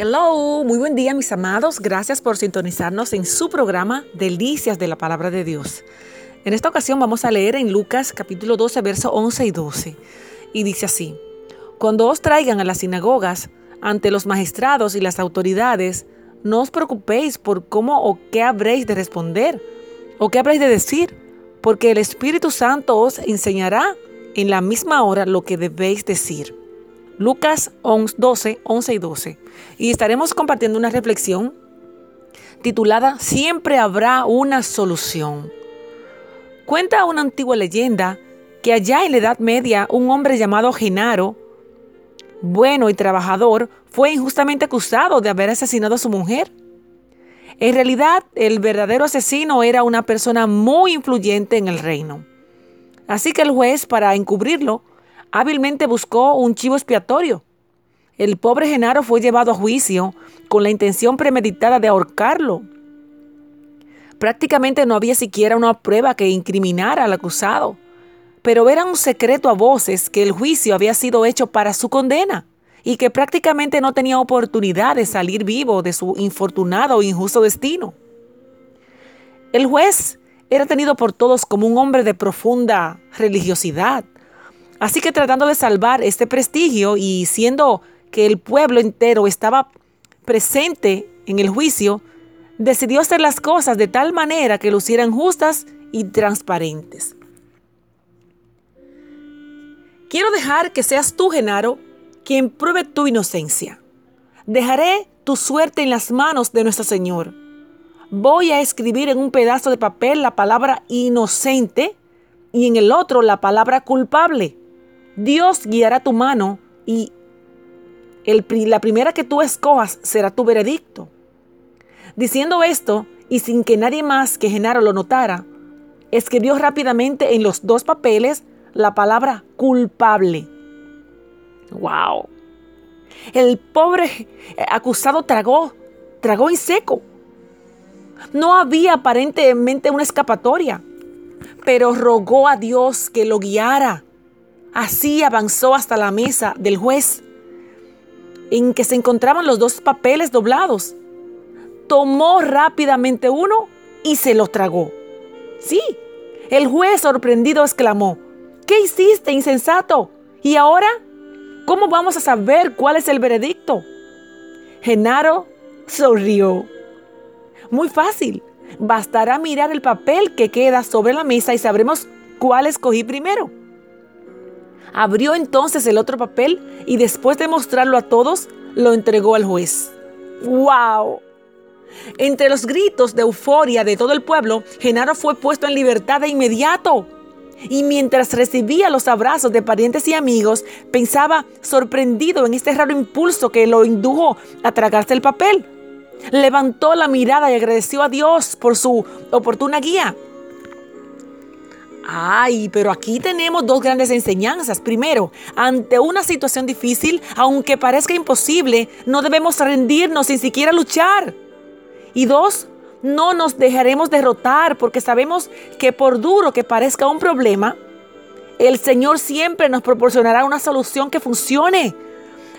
Hello, muy buen día mis amados. Gracias por sintonizarnos en su programa Delicias de la Palabra de Dios. En esta ocasión vamos a leer en Lucas capítulo 12, verso 11 y 12. Y dice así, Cuando os traigan a las sinagogas ante los magistrados y las autoridades, no os preocupéis por cómo o qué habréis de responder o qué habréis de decir, porque el Espíritu Santo os enseñará en la misma hora lo que debéis decir. Lucas 12, 11 y 12. Y estaremos compartiendo una reflexión titulada Siempre habrá una solución. Cuenta una antigua leyenda que allá en la Edad Media un hombre llamado Genaro, bueno y trabajador, fue injustamente acusado de haber asesinado a su mujer. En realidad, el verdadero asesino era una persona muy influyente en el reino. Así que el juez, para encubrirlo, hábilmente buscó un chivo expiatorio. El pobre Genaro fue llevado a juicio con la intención premeditada de ahorcarlo. Prácticamente no había siquiera una prueba que incriminara al acusado, pero era un secreto a voces que el juicio había sido hecho para su condena y que prácticamente no tenía oportunidad de salir vivo de su infortunado e injusto destino. El juez era tenido por todos como un hombre de profunda religiosidad, Así que tratando de salvar este prestigio y siendo que el pueblo entero estaba presente en el juicio, decidió hacer las cosas de tal manera que lucieran justas y transparentes. Quiero dejar que seas tú, Genaro, quien pruebe tu inocencia. Dejaré tu suerte en las manos de nuestro Señor. Voy a escribir en un pedazo de papel la palabra inocente y en el otro la palabra culpable. Dios guiará tu mano y la primera que tú escojas será tu veredicto. Diciendo esto, y sin que nadie más que Genaro lo notara, escribió rápidamente en los dos papeles la palabra culpable. ¡Wow! El pobre acusado tragó, tragó en seco. No había aparentemente una escapatoria, pero rogó a Dios que lo guiara Así avanzó hasta la mesa del juez, en que se encontraban los dos papeles doblados. Tomó rápidamente uno y se lo tragó. Sí, el juez sorprendido exclamó, ¿qué hiciste, insensato? ¿Y ahora? ¿Cómo vamos a saber cuál es el veredicto? Genaro sonrió. Muy fácil. Bastará mirar el papel que queda sobre la mesa y sabremos cuál escogí primero. Abrió entonces el otro papel y después de mostrarlo a todos, lo entregó al juez. ¡Wow! Entre los gritos de euforia de todo el pueblo, Genaro fue puesto en libertad de inmediato. Y mientras recibía los abrazos de parientes y amigos, pensaba sorprendido en este raro impulso que lo indujo a tragarse el papel. Levantó la mirada y agradeció a Dios por su oportuna guía. Ay, pero aquí tenemos dos grandes enseñanzas. Primero, ante una situación difícil, aunque parezca imposible, no debemos rendirnos sin siquiera luchar. Y dos, no nos dejaremos derrotar porque sabemos que por duro que parezca un problema, el Señor siempre nos proporcionará una solución que funcione.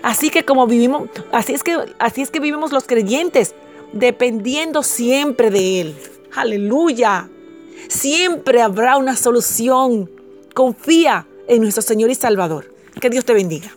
Así que como vivimos, así es que así es que vivimos los creyentes, dependiendo siempre de él. Aleluya. Siempre habrá una solución. Confía en nuestro Señor y Salvador. Que Dios te bendiga.